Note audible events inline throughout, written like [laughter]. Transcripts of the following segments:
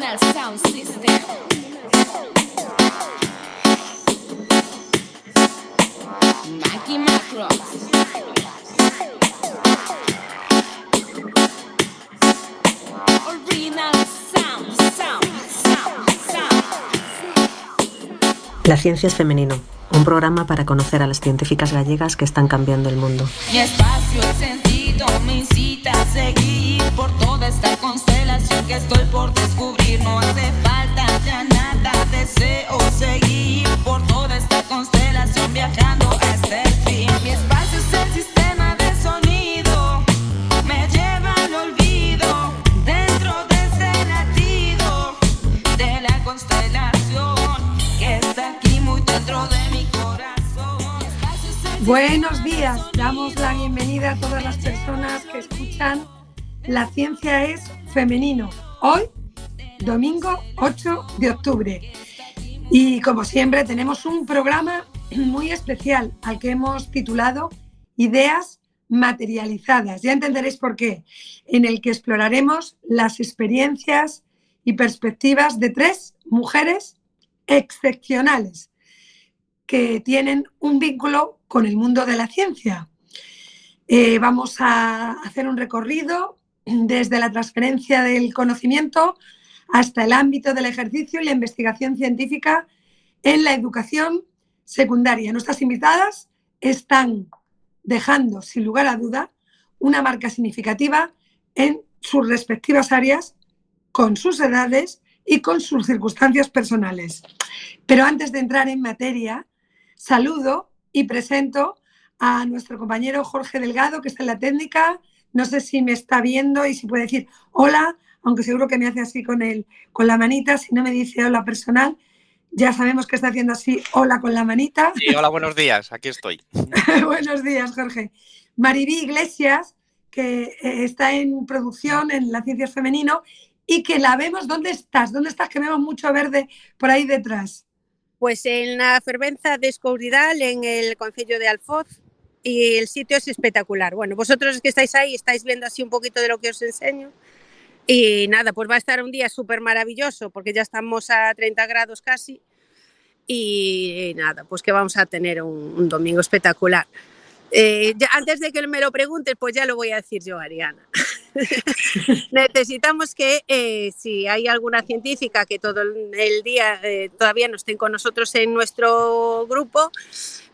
Original Sound System. Mackie Macros. Original Sound, Sound, Sound, Sound. La ciencia es femenino, un programa para conocer a las científicas gallegas que están cambiando el mundo. Mi espacio, el sentido me incita a seguir por toda esta que estoy por descubrir. No hace falta ya nada, deseo seguir por toda esta constelación viajando hasta el fin. Mi espacio es el sistema de sonido, me lleva al olvido dentro de este latido de la constelación que está aquí muy dentro de mi corazón. Mi Buenos días, damos la bienvenida a todas las personas que escuchan La ciencia es femenino. Hoy, domingo 8 de octubre. Y como siempre tenemos un programa muy especial al que hemos titulado Ideas materializadas. Ya entenderéis por qué, en el que exploraremos las experiencias y perspectivas de tres mujeres excepcionales que tienen un vínculo con el mundo de la ciencia. Eh, vamos a hacer un recorrido desde la transferencia del conocimiento hasta el ámbito del ejercicio y la investigación científica en la educación secundaria. Nuestras invitadas están dejando, sin lugar a duda, una marca significativa en sus respectivas áreas, con sus edades y con sus circunstancias personales. Pero antes de entrar en materia, saludo y presento a nuestro compañero Jorge Delgado, que está en la técnica. No sé si me está viendo y si puede decir hola, aunque seguro que me hace así con, el, con la manita. Si no me dice hola personal, ya sabemos que está haciendo así hola con la manita. Sí, hola, buenos días, aquí estoy. [laughs] Buenos días, Jorge. Maribí Iglesias, que eh, está en producción en La Ciencia es Femenino y que la vemos. ¿Dónde estás? ¿Dónde estás? Que vemos mucho verde por ahí detrás. Pues en la fervenza de Escouridal, en el Concello de Alfoz, y el sitio es espectacular. Bueno, vosotros que estáis ahí estáis viendo así un poquito de lo que os enseño. Y nada, pues va a estar un día súper maravilloso porque ya estamos a 30 grados casi. Y nada, pues que vamos a tener un, domingo espectacular. Eh, antes de que me lo preguntes, pues ya lo voy a decir yo, Ariana. [laughs] Necesitamos que eh, si hay alguna científica que todo el el día eh, todavía no estén con nosotros en nuestro grupo,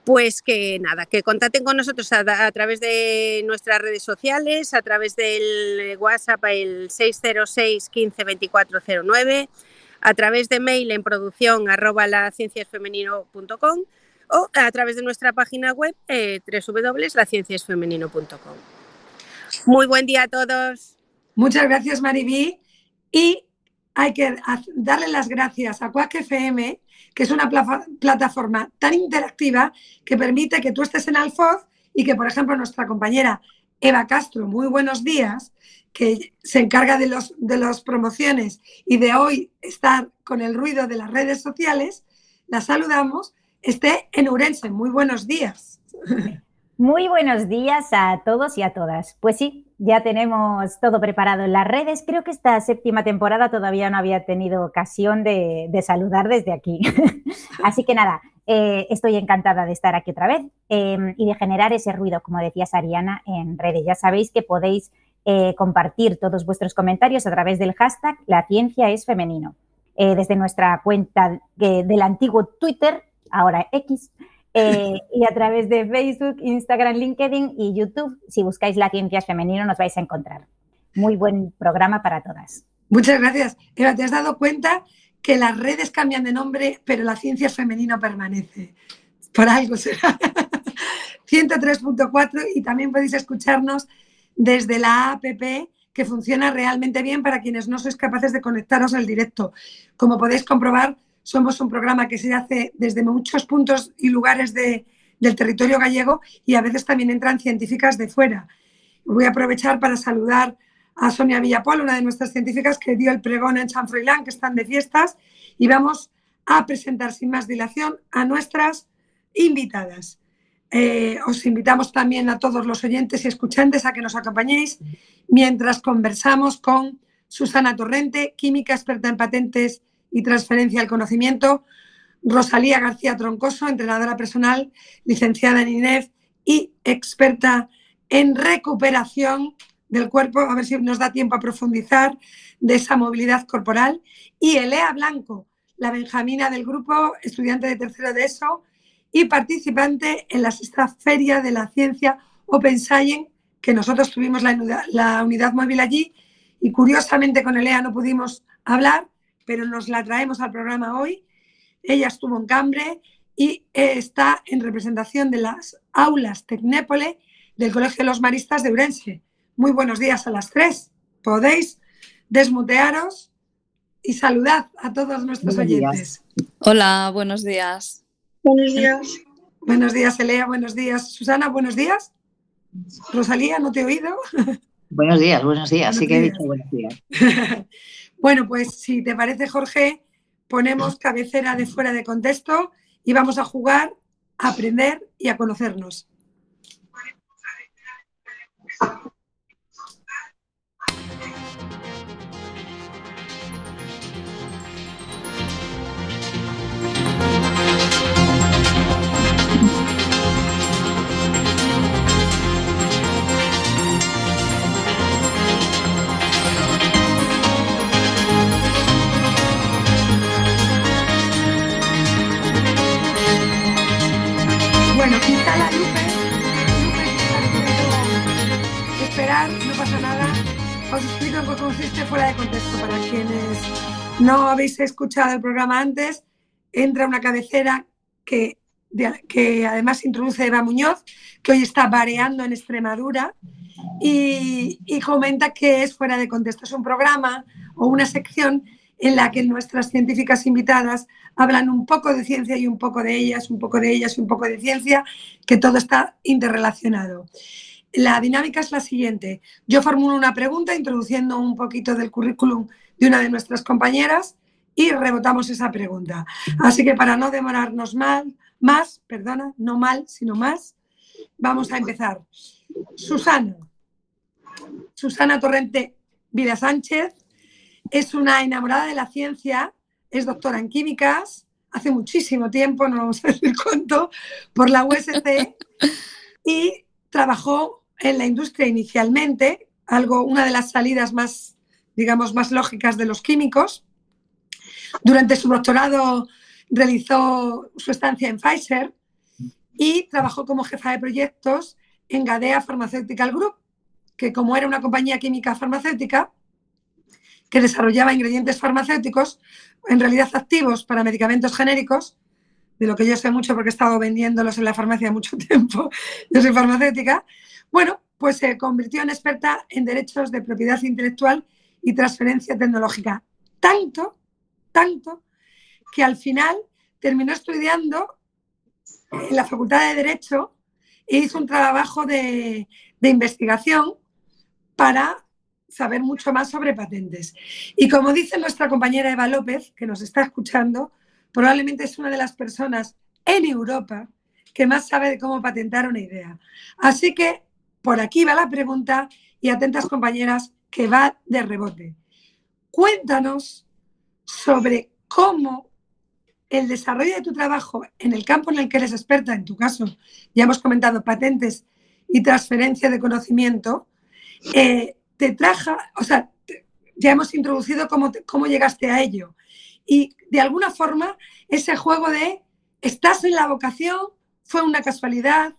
pues que nada, que contacten con nosotros a, través de nuestras redes sociales, a través del WhatsApp el 606 15 2409, a través de mail en producción arroba o a través de nuestra página web eh, www.lacienciasfemenino.com. Muy buen día a todos. Muchas gracias, Maribí. Hay que darle las gracias a Quack FM, que es una plataforma tan interactiva que permite que tú estés en Alfoz y que, por ejemplo, nuestra compañera Eva Castro, muy buenos días, que se encarga de las de los promociones y de hoy estar con el ruido de las redes sociales, la saludamos, esté en Urense. Muy buenos días. Muy buenos días a todos y a todas. Pues sí, ya tenemos todo preparado en las redes. Creo que esta séptima temporada todavía no había tenido ocasión de, saludar desde aquí. [laughs] Así que nada, eh, estoy encantada de estar aquí otra vez eh, y de generar ese ruido, como decías Ariana, en redes. Ya sabéis que podéis eh, compartir todos vuestros comentarios a través del hashtag La ciencia es femenino. Eh, desde nuestra cuenta de- del antiguo Twitter, ahora X, eh, y a través de Facebook, Instagram, LinkedIn y YouTube. Si buscáis La Ciencia Femenino nos vais a encontrar. Muy buen programa para todas. Muchas gracias. Eva, ¿te has dado cuenta que las redes cambian de nombre, pero la ciencia femenina permanece? Por algo será. [laughs] 103.4 y también podéis escucharnos desde la APP que funciona realmente bien para quienes no sois capaces de conectaros al directo. Como podéis comprobar, somos un programa que se hace desde muchos puntos y lugares de- del territorio gallego y a veces también entran científicas de fuera. Voy a aprovechar para saludar a Sonia Villapol, una de nuestras científicas que dio el pregón en San Froilán, que están de fiestas, y vamos a presentar sin más dilación a nuestras invitadas. Eh, os invitamos también a todos los oyentes y escuchantes a que nos acompañéis mientras conversamos con Susana Torrente, química experta en patentes y transferencia del conocimiento, Rosalía García Troncoso, entrenadora personal, licenciada en INEF y experta en recuperación del cuerpo, a ver si nos da tiempo a profundizar de esa movilidad corporal, y Elea Blanco, la Benjamina del grupo, estudiante de tercero de ESO y participante en la sexta feria de la ciencia Open Science, que nosotros tuvimos la la unidad móvil allí. Y curiosamente con Elea no pudimos hablar, pero nos la traemos al programa hoy. Ella estuvo en Cambre y está en representación de las aulas Tecnépole del Colegio de los Maristas de Urense. Muy buenos días a las tres. Podéis desmutearos y saludad a todos nuestros oyentes. Hola, buenos días. Buenos días. Buenos días, Elea. Buenos días, Susana. Buenos días. Rosalía, ¿no te he oído? Buenos días, buenos días. sí que he dicho buenos días. [laughs] bueno, pues si te parece, Jorge, ponemos cabecera de fuera de contexto y vamos a jugar, a aprender y a conocernos. No pasa nada. Os explico en qué consiste fuera de contexto para quienes no habéis escuchado el programa antes. Entra una cabecera que, que además introduce Eva Muñoz, que hoy está vareando en Extremadura y, y comenta que es fuera de contexto. Es un programa o una sección en la que nuestras científicas invitadas hablan un poco de ciencia y un poco de ellas, un poco de ellas y un poco de ciencia, que todo está interrelacionado. La dinámica es la siguiente. Yo formulo una pregunta introduciendo un poquito del currículum de una de nuestras compañeras y rebotamos esa pregunta. Así que para no demorarnos mal, más, perdona, no mal, sino más, vamos a empezar. Susana. Susana Torrente Vida Sánchez es una enamorada de la ciencia es doctora en químicas, hace muchísimo tiempo, no vamos a decir cuánto, por la USC [laughs] y trabajó en la industria inicialmente, algo, una de las salidas más, digamos, más lógicas de los químicos. Durante su doctorado realizó su estancia en Pfizer y trabajó como jefa de proyectos en Gadea Pharmaceutical Group, que como era una compañía química farmacéutica que desarrollaba ingredientes farmacéuticos, en realidad activos para medicamentos genéricos, de lo que yo sé mucho porque he estado vendiéndolos en la farmacia mucho [laughs] tiempo, yo soy farmacéutica, bueno, pues se convirtió en experta en derechos de propiedad intelectual y transferencia tecnológica. Tanto, tanto, que al final terminó estudiando en la Facultad de Derecho e hizo un trabajo de, de investigación para saber mucho más sobre patentes. Y como dice nuestra compañera Eva López, que nos está escuchando, probablemente es una de las personas en Europa que más sabe de cómo patentar una idea. Así que por aquí va la pregunta y atentas compañeras que va de rebote. Cuéntanos sobre cómo el desarrollo de tu trabajo en el campo en el que eres experta, en tu caso, ya hemos comentado patentes y transferencia de conocimiento, eh, te traja, o sea, ya hemos introducido cómo, cómo llegaste a ello. Y de alguna forma, ese juego de estás en la vocación, fue una casualidad,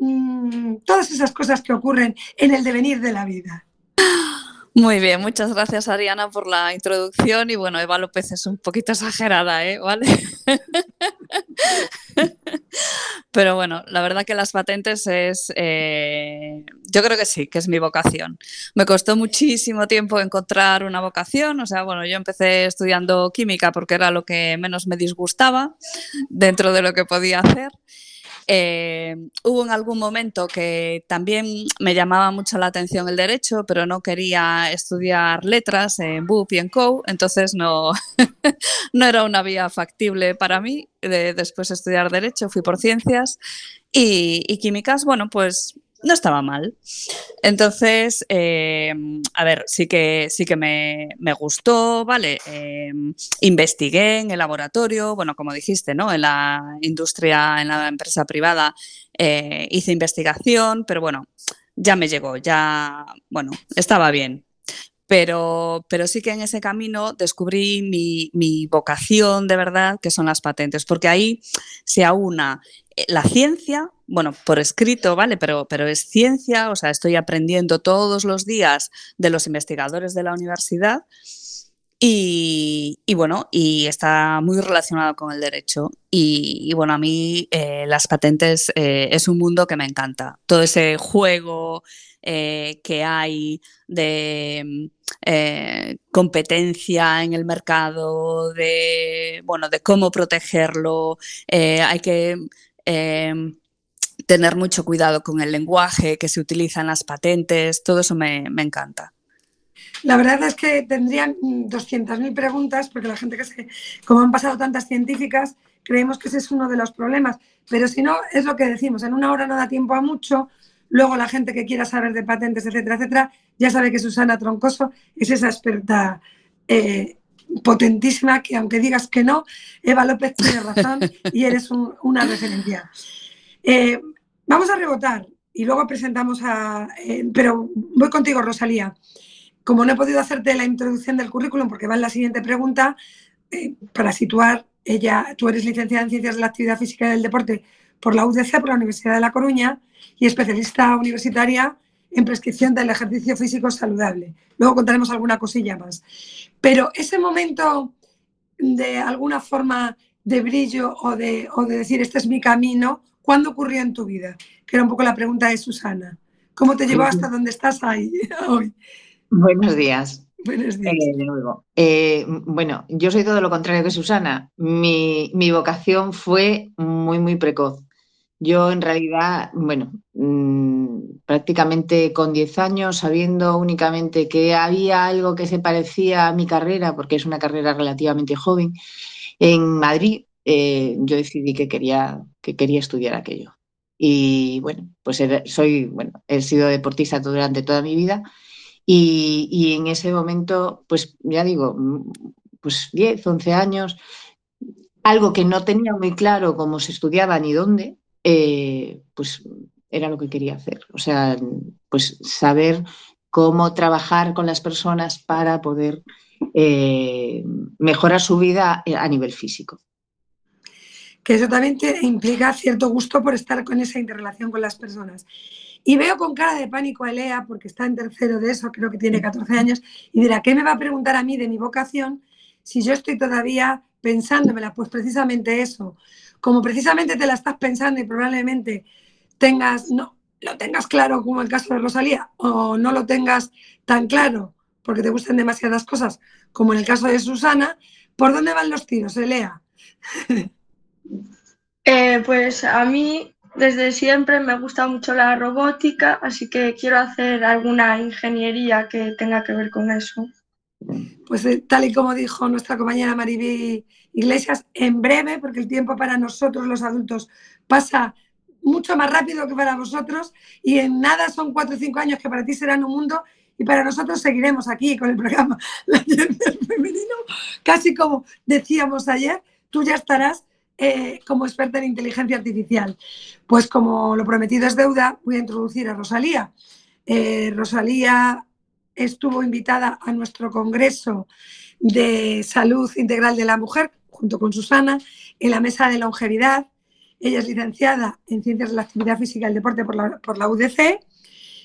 mm, todas esas cosas que ocurren en el devenir de la vida. Muy bien, muchas gracias Ariana por la introducción y bueno, Eva López es un poquito exagerada, ¿eh? ¿Vale? [laughs] Pero bueno, la verdad que las patentes es, eh, yo creo que sí, que es mi vocación. Me costó muchísimo tiempo encontrar una vocación, o sea, bueno, yo empecé estudiando química porque era lo que menos me disgustaba dentro de lo que podía hacer. Eh, hubo en algún momento que también me llamaba mucho la atención el derecho, pero no quería estudiar letras en BUP y en COU, entonces no, [laughs] no era una vía factible para mí de después estudiar derecho, fui por ciencias. Y, químicas, bueno, pues no estaba mal. Entonces, eh, a ver, sí que, sí que me, gustó, ¿vale? Eh, investigué en el laboratorio, bueno, como dijiste, ¿no? En la industria, en la empresa privada, eh, hice investigación, pero bueno, ya me llegó, ya, bueno, estaba bien. Pero, pero sí que en ese camino descubrí mi, mi vocación de verdad, que son las patentes, porque ahí se aúna la ciencia, bueno, por escrito, ¿vale? Pero, pero es ciencia, o sea, estoy aprendiendo todos los días de los investigadores de la universidad y, bueno, y está muy relacionado con el derecho. Y, bueno, a mí eh, las patentes eh, es un mundo que me encanta. Todo ese juego eh, que hay de competencia en el mercado, de bueno, de cómo protegerlo. hay que tener mucho cuidado con el lenguaje que se utiliza en las patentes, todo eso me, encanta. La verdad es que tendrían 200.000 preguntas, porque la gente que se, como han pasado tantas científicas, creemos que ese es uno de los problemas. Pero si no, es lo que decimos, en una hora no da tiempo a mucho. Luego la gente que quiera saber de patentes, etcétera, etcétera, ya sabe que Susana Troncoso es esa experta eh, potentísima que aunque digas que no, Eva López tiene razón y eres una referencia. Eh, vamos a rebotar y luego presentamos a... Eh, pero voy contigo, Rosalía. Como no he podido hacerte la introducción del currículum porque va en la siguiente pregunta, eh, para situar, ella, tú eres licenciada en Ciencias de la Actividad Física y del Deporte por la UDC, por la Universidad de La Coruña, y especialista universitaria en prescripción del ejercicio físico saludable. Luego contaremos alguna cosilla más. Pero ese momento de alguna forma de brillo o de, decir, este es mi camino, ¿cuándo ocurrió en tu vida? Que era un poco la pregunta de Susana. ¿Cómo te llevó hasta donde estás ahí [laughs] hoy? Buenos días. Buenos días. Eh, de nuevo. Eh, bueno, yo soy todo lo contrario que Susana. Mi, mi vocación fue muy, muy precoz. Yo en realidad, bueno, mm, prácticamente con 10 años, sabiendo únicamente que había algo que se parecía a mi carrera, porque es una carrera relativamente joven, en Madrid, eh, yo decidí que quería, que quería estudiar aquello. Y bueno, pues soy, bueno, he sido deportista durante toda mi vida y, en ese momento, pues ya digo, mm, pues 10, 11 años, algo que no tenía muy claro cómo se estudiaba ni dónde, eh, pues era lo que quería hacer. O sea, pues saber cómo trabajar con las personas para poder eh, mejorar su vida a nivel físico. Que eso también implica cierto gusto por estar con esa interrelación con las personas. Y veo con cara de pánico a Elea, porque está en tercero de eso, creo que tiene 14 años, y dirá, ¿qué me va a preguntar a mí de mi vocación si yo estoy todavía pensándomela? Pues precisamente eso, como precisamente te la estás pensando y probablemente tengas, no, lo tengas claro como el caso de Rosalía o no lo tengas tan claro porque te gusten demasiadas cosas como en el caso de Susana, ¿por dónde van los tiros, Elea? [laughs] Eh, pues a mí desde siempre me gusta mucho la robótica, así que quiero hacer alguna ingeniería que tenga que ver con eso. Pues eh, tal y como dijo nuestra compañera Maribí Iglesias, en breve, porque el tiempo para nosotros los adultos pasa mucho más rápido que para vosotros y en nada son cuatro o cinco años que para ti serán un mundo y para nosotros seguiremos aquí con el programa [laughs] La Ciencia Femenino, casi como decíamos ayer, tú ya estarás eh, como experta en inteligencia artificial. Pues como lo prometido es deuda, voy a introducir a Rosalía. Eh, Rosalía estuvo invitada a nuestro Congreso de Salud Integral de la Mujer, junto con Susana, en la mesa de longevidad. Ella es licenciada en Ciencias de la Actividad Física y el Deporte por la, por la UDC.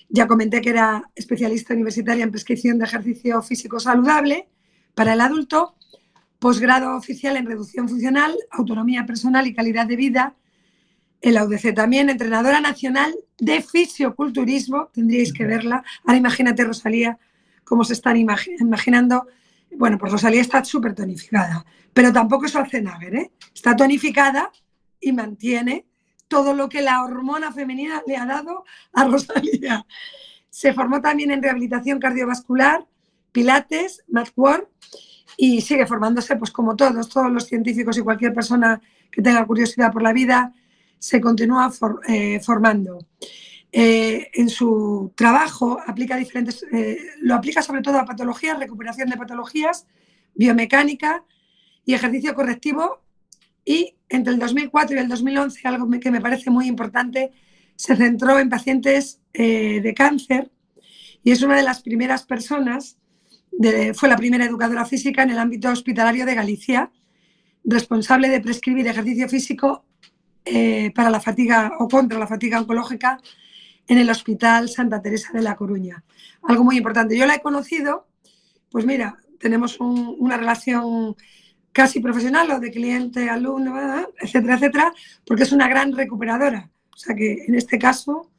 Ya comenté que era especialista universitaria en prescripción de ejercicio físico saludable para el adulto, posgrado oficial en reducción funcional, autonomía personal y calidad de vida en la UDC también, entrenadora nacional de fisioculturismo, tendríais que verla. Ahora imagínate, Rosalía, cómo se están imaginando. Bueno, pues Rosalía está súper tonificada, pero tampoco es Schwarzenegger, ¿eh? Está tonificada y mantiene todo lo que la hormona femenina le ha dado a Rosalía. Se formó también en rehabilitación cardiovascular, pilates, mathwork y sigue formándose, pues como todos, todos los científicos y cualquier persona que tenga curiosidad por la vida, se continúa eh, formando. eh, en su trabajo aplica diferentes, eh, lo aplica sobre todo a patologías, recuperación de patologías, biomecánica y ejercicio correctivo. Y entre el 2004 y el 2011, algo que me parece muy importante, se centró en pacientes de cáncer y es una de las primeras personas, fue la primera educadora física en el ámbito hospitalario de Galicia, responsable de prescribir ejercicio físico para la fatiga o contra la fatiga oncológica en el Hospital Santa Teresa de la Coruña. Algo muy importante. Yo la he conocido, pues mira, tenemos una relación casi profesional o de cliente, alumno, etcétera, etcétera, porque es una gran recuperadora. O sea que en este caso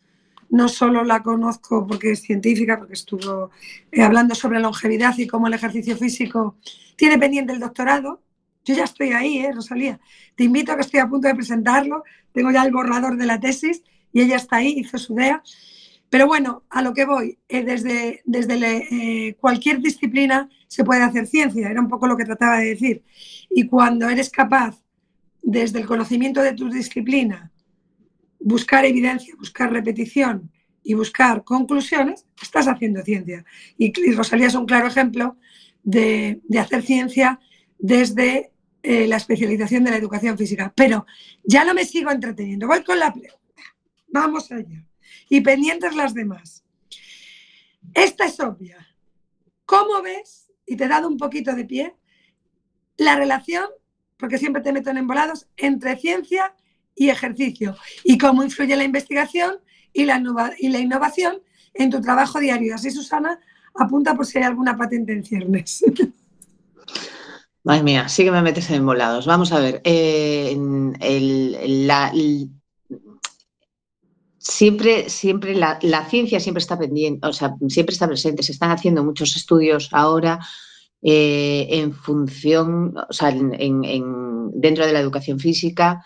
no solo la conozco porque es científica, porque estuvo eh, hablando sobre longevidad y cómo el ejercicio físico tiene pendiente el doctorado. Yo ya estoy ahí, ¿eh, Rosalía? Te invito a que estoy a punto de presentarlo. Tengo ya el borrador de la tesis y ella está ahí, hizo su idea. Pero bueno, a lo que voy, eh, desde, desde cualquier disciplina se puede hacer ciencia, era un poco lo que trataba de decir. Y cuando eres capaz, desde el conocimiento de tu disciplina, buscar evidencia, buscar repetición y buscar conclusiones, estás haciendo ciencia. Y, Rosalía es un claro ejemplo de, hacer ciencia desde eh, la especialización de la educación física. Pero ya no me sigo entreteniendo, voy con la pregunta. Vamos allá. Y pendientes las demás. Esta es obvia. ¿Cómo ves, y te he dado un poquito de pie, la relación, porque siempre te meto en embolados, entre ciencia y ejercicio? Y cómo influye la investigación y la, y la innovación en tu trabajo diario. Así, Susana, apunta por si hay alguna patente en ciernes. [laughs] Madre mía, sí que me metes en embolados. Vamos a ver, eh, el, la, siempre, siempre la, ciencia siempre está pendiente, o sea, siempre está presente. Se están haciendo muchos estudios ahora eh, en función, o sea, en, dentro de la educación física,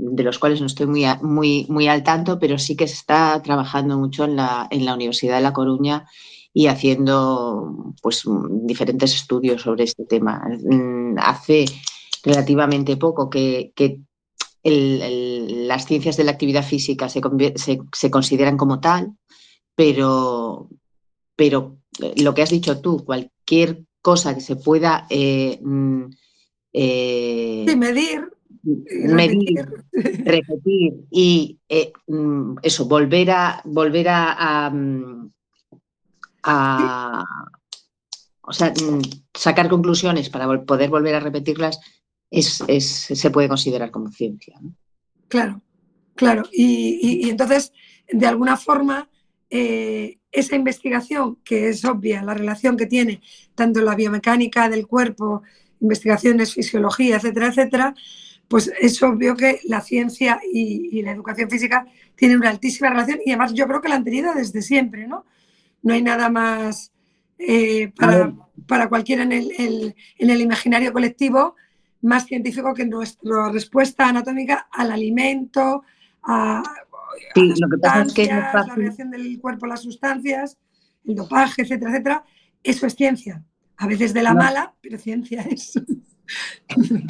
de los cuales no estoy muy, muy, muy al tanto, pero sí que se está trabajando mucho en la, en la Universidad de La Coruña y haciendo pues, diferentes estudios sobre este tema. Mm, hace relativamente poco que, que las ciencias de la actividad física se, se, consideran como tal, pero, pero eh, lo que has dicho tú, cualquier cosa que se pueda eh, mm, eh, medir, medir, repetir y mm, eso, volver a volver a, mm, o sea, sacar conclusiones para poder volver a repetirlas es, se puede considerar como ciencia. Claro, claro. Y, entonces, de alguna forma, eh, esa investigación, que es obvia, la relación que tiene tanto la biomecánica del cuerpo, investigaciones, fisiología, etcétera, etcétera, pues es obvio que la ciencia y, la educación física tienen una altísima relación y además yo creo que la han tenido desde siempre, ¿no? No hay nada más eh, para, cualquiera en el, en el imaginario colectivo más científico que nuestra respuesta anatómica al alimento, a, la reacción del cuerpo a las sustancias, el dopaje, etcétera, etcétera. Eso es ciencia. A veces de la mala, pero ciencia es.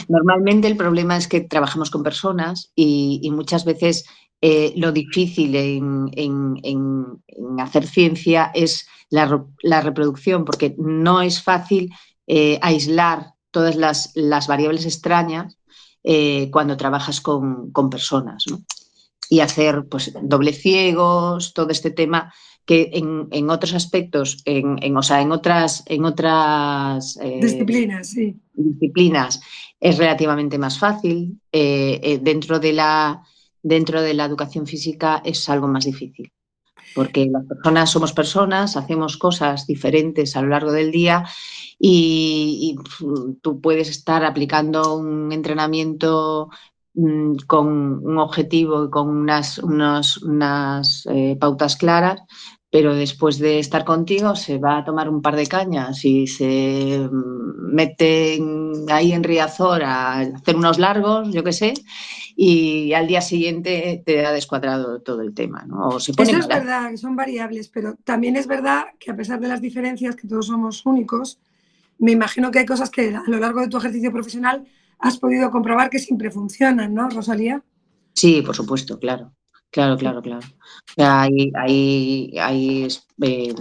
Normalmente el problema es que trabajamos con personas y, muchas veces eh, lo difícil en, hacer ciencia es la, reproducción, porque no es fácil eh, aislar todas las, variables extrañas eh, cuando trabajas con, personas. Y hacer pues, doble ciegos, todo este tema que en, otros aspectos, en, o sea, en otras, en otras eh, disciplinas, sí. disciplinas es relativamente más fácil. Eh, dentro, de la, dentro de la educación física es algo más difícil porque las personas somos personas, hacemos cosas diferentes a lo largo del día y, tú puedes estar aplicando un entrenamiento mm, con un objetivo y con unas, unas eh, pautas claras, pero después de estar contigo se va a tomar un par de cañas y se mm, mete ahí en Riazor a hacer unos largos, yo qué sé, y al día siguiente te ha descuadrado todo el tema. ¿no? Eso es verdad, que son variables, pero también es verdad que a pesar de las diferencias, que todos somos únicos, me imagino que hay cosas que a lo largo de tu ejercicio profesional has podido comprobar que siempre funcionan, ¿no, Rosalía? Sí, por supuesto, claro. Claro, claro, claro. Hay, hay, hay eh,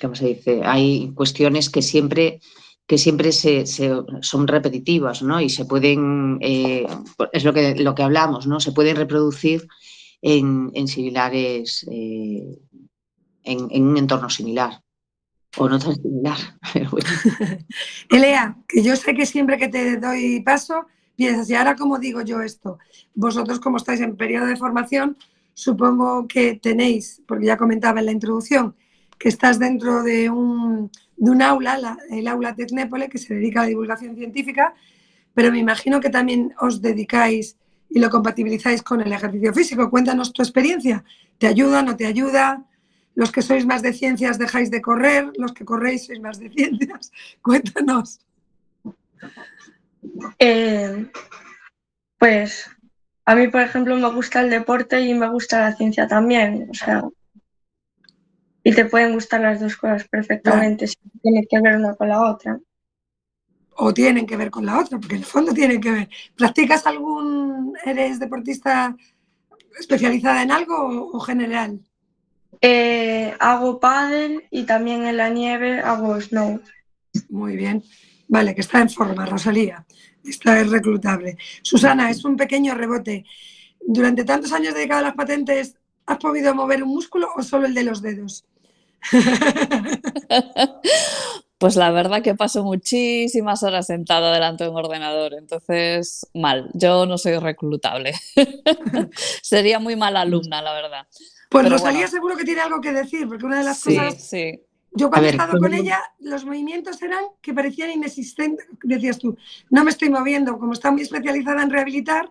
¿cómo se dice? Hay cuestiones que siempre que siempre se, son repetitivas, ¿no? Y se pueden, eh, es lo que, lo que hablamos, ¿no? Se pueden reproducir en, similares, eh, en, un entorno similar. O no tan similar. [laughs] [laughs] Elea, que yo sé que siempre que te doy paso, piensas, y ahora cómo digo yo esto, vosotros como estáis en periodo de formación, supongo que tenéis, porque ya comentaba en la introducción, que estás dentro de un, de un aula, el aula Tecnépole, que se dedica a la divulgación científica, pero me imagino que también os dedicáis y lo compatibilizáis con el ejercicio físico. Cuéntanos tu experiencia. ¿Te ayuda, no te ayuda? Los que sois más de ciencias dejáis de correr, los que corréis sois más de ciencias. [laughs] Cuéntanos. Eh, pues a mí, por ejemplo, me gusta el deporte y me gusta la ciencia también. O sea, y te pueden gustar las dos cosas perfectamente, si tiene que ver una con la otra. O tienen que ver con la otra, porque en el fondo tienen que ver. ¿Practicas algún, eres deportista especializada en algo o, general? Eh, hago pádel y también en la nieve hago snow. Muy bien. Vale, que está en forma, Rosalía. Está es reclutable. Susana, es un pequeño rebote. Durante tantos años dedicado a las patentes, ¿has podido mover un músculo o solo el de los dedos? [laughs] Pues la verdad que paso muchísimas horas sentada delante de un ordenador, entonces mal, yo no soy reclutable. [laughs] Sería muy mala alumna, la verdad. Pues Rosalía seguro que tiene algo que decir, porque una de las cosas... Sí. Yo cuando he estado con ella, los movimientos eran que parecían inexistentes, decías tú, no me estoy moviendo, como está muy especializada en rehabilitar,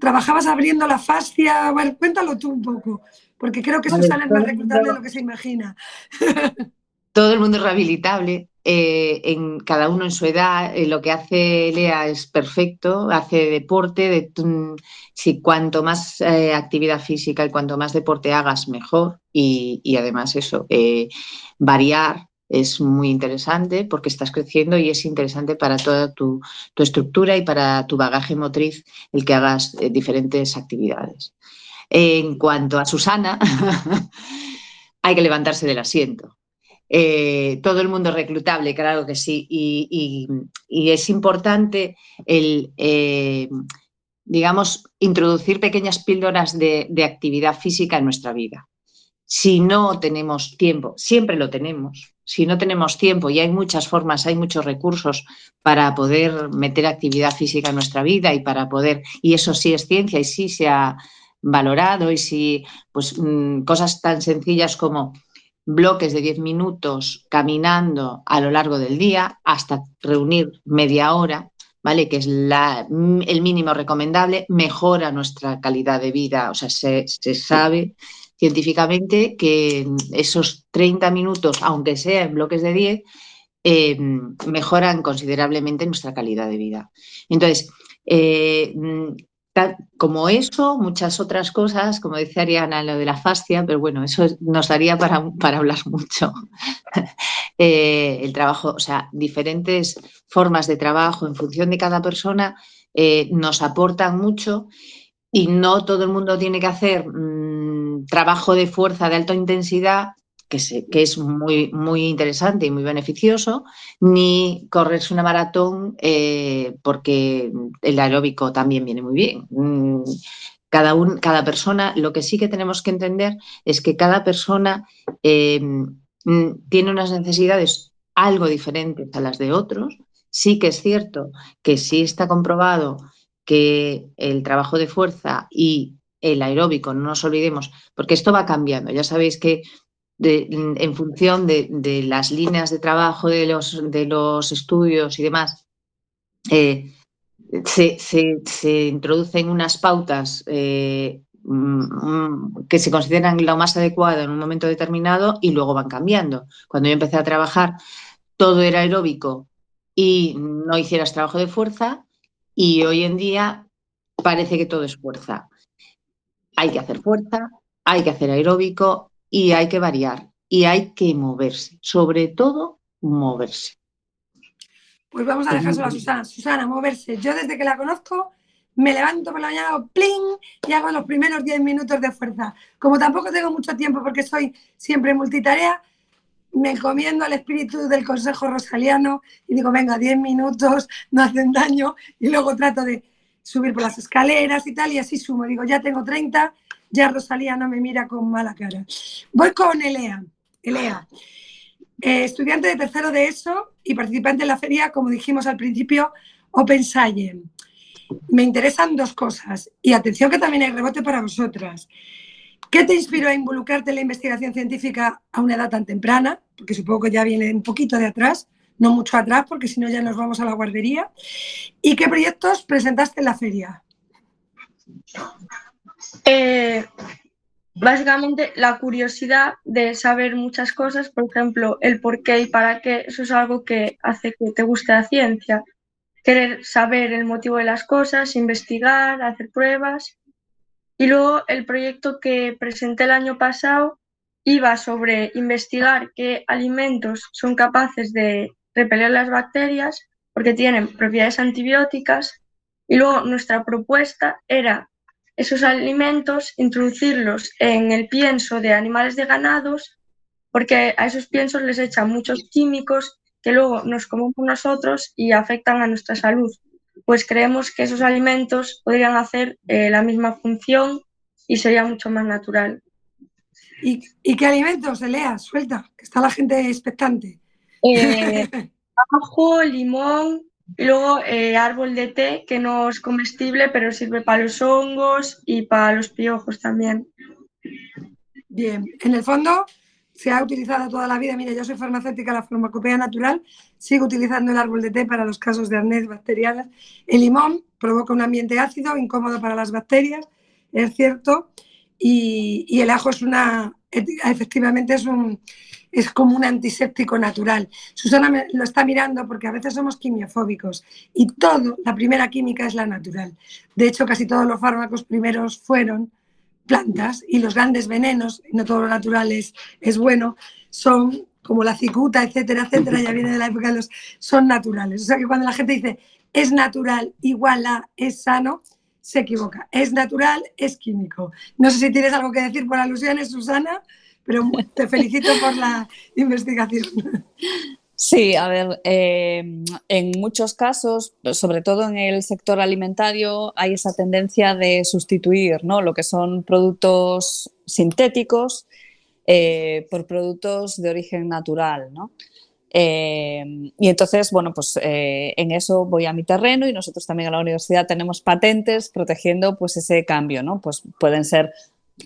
trabajabas abriendo la fascia, bueno, cuéntalo tú un poco, porque creo que Susana es más reclutable de lo que se imagina. [laughs] Todo el mundo es rehabilitable, eh, en cada uno en su edad, eh, lo que hace Lea es perfecto, hace deporte, de, si cuanto más eh, actividad física y cuanto más deporte hagas, mejor. Y, además eso, variar es muy interesante porque estás creciendo y es interesante para toda tu estructura y para tu bagaje motriz el que hagas diferentes actividades. En cuanto a Susana, [laughs] hay que levantarse del asiento. Eh, todo el mundo reclutable, claro que sí, y, es importante el, eh, digamos, introducir pequeñas píldoras de, actividad física en nuestra vida. Si no tenemos tiempo, siempre lo tenemos, si no tenemos tiempo y hay muchas formas, hay muchos recursos para poder meter actividad física en nuestra vida y para poder, y eso sí es ciencia y sí se ha, valorado y si pues, mm, cosas tan sencillas como bloques de 10 minutos caminando a lo largo del día hasta reunir media hora, ¿vale? Que es la, el mínimo recomendable, mejora nuestra calidad de vida. O sea, se, sabe científicamente que esos 30 minutos, aunque sea en bloques de 10, eh, mejoran considerablemente nuestra calidad de vida. Entonces, eh, como eso, muchas otras cosas, como dice Ariana, lo de la fascia, pero bueno, eso nos daría para, para hablar [laughs] mucho. Eh, el trabajo, o sea, diferentes formas de trabajo en función de cada persona eh, nos aportan mucho y no todo el mundo tiene que hacer mm, trabajo de fuerza de alta intensidad que, es muy, muy interesante y muy beneficioso, ni correrse una maratón eh, porque el aeróbico también viene muy bien. Mm, cada, un, cada persona, lo que sí que tenemos que entender es que cada persona em, mm, tiene unas necesidades algo diferentes a las de otros. Sí que es cierto que sí está comprobado que el trabajo de fuerza y el aeróbico, no nos olvidemos, porque esto va cambiando. Ya sabéis que en función de, las líneas de trabajo de los, estudios y demás, eh, se, introducen unas pautas eh, mm, que se consideran lo más adecuado en un momento determinado y luego van cambiando. Cuando yo empecé a trabajar, todo era aeróbico y no hicieras trabajo de fuerza y hoy en día parece que todo es fuerza. Hay que hacer fuerza, hay que hacer aeróbico, y hay que variar y hay que moverse, sobre todo moverse. Pues vamos a dejárselo a Susana. Susana, moverse. Yo desde que la conozco me levanto por la mañana, hago pling y hago los primeros 10 minutos de fuerza. Como tampoco tengo mucho tiempo porque soy siempre multitarea, me encomiendo al espíritu del Consejo Rosaliano y digo, venga, 10 minutos, no hacen daño, y luego trato de subir por las escaleras y tal, y así sumo. Digo, ya tengo 30, ya Rosaliano me mira con mala cara. Voy con Elea. Elea, eh, estudiante de tercero de ESO y participante en la feria, como dijimos al principio, Open Science. Me interesan dos cosas, y atención que también hay rebote para vosotras. ¿Qué te inspiró a involucrarte en la investigación científica a una edad tan temprana? Porque supongo que ya viene un poquito de atrás, no mucho atrás, porque si no ya nos vamos a la guardería. ¿Y qué proyectos presentaste en la feria? Eh, básicamente la curiosidad de saber muchas cosas, por ejemplo, el por qué y para qué, eso es algo que hace que te guste la ciencia. Querer saber el motivo de las cosas, investigar, hacer pruebas y luego el proyecto que presenté el año pasado iba sobre investigar qué alimentos son capaces de repeler las bacterias porque tienen propiedades antibióticas y luego nuestra propuesta era esos alimentos introducirlos en el pienso de animales de ganados porque a esos piensos les echan muchos químicos que luego nos comemos nosotros y afectan a nuestra salud pues creemos que esos alimentos podrían hacer eh, la misma función y sería mucho más natural. ¿Y, qué alimentos, Elea? Suelta, que está la gente expectante. Eh, [laughs] ajo, limón, y luego eh, árbol de té, que no es comestible, pero sirve para los hongos y para los piojos también. Bien, en el fondo se ha utilizado toda la vida. Mira, yo soy farmacéutica, la farmacopea natural, sigo utilizando el árbol de té para los casos de arnés bacterianas. El limón provoca un ambiente ácido, incómodo para las bacterias, es cierto, y, el ajo es una, efectivamente es un, es como un antiséptico natural. Susana lo está mirando porque a veces somos quimiofóbicos y todo, la primera química es la natural. De hecho, casi todos los fármacos primeros fueron plantas y los grandes venenos, no todo lo natural es, bueno, son como la cicuta, etcétera, etcétera, ya viene de la época de los, son naturales. O sea que cuando la gente dice es natural igual a es sano, se equivoca. Es natural, es químico. No sé si tienes algo que decir por alusiones, Susana, pero te felicito por la investigación. Sí, a ver, em, en muchos casos, sobre todo en el sector alimentario, hay esa tendencia de sustituir ¿no? lo que son productos sintéticos eh, por productos de origen natural. ¿no? Em, y entonces, bueno, pues eh, en eso voy a mi terreno y nosotros también en la universidad tenemos patentes protegiendo pues ese cambio, ¿no? Pues pueden ser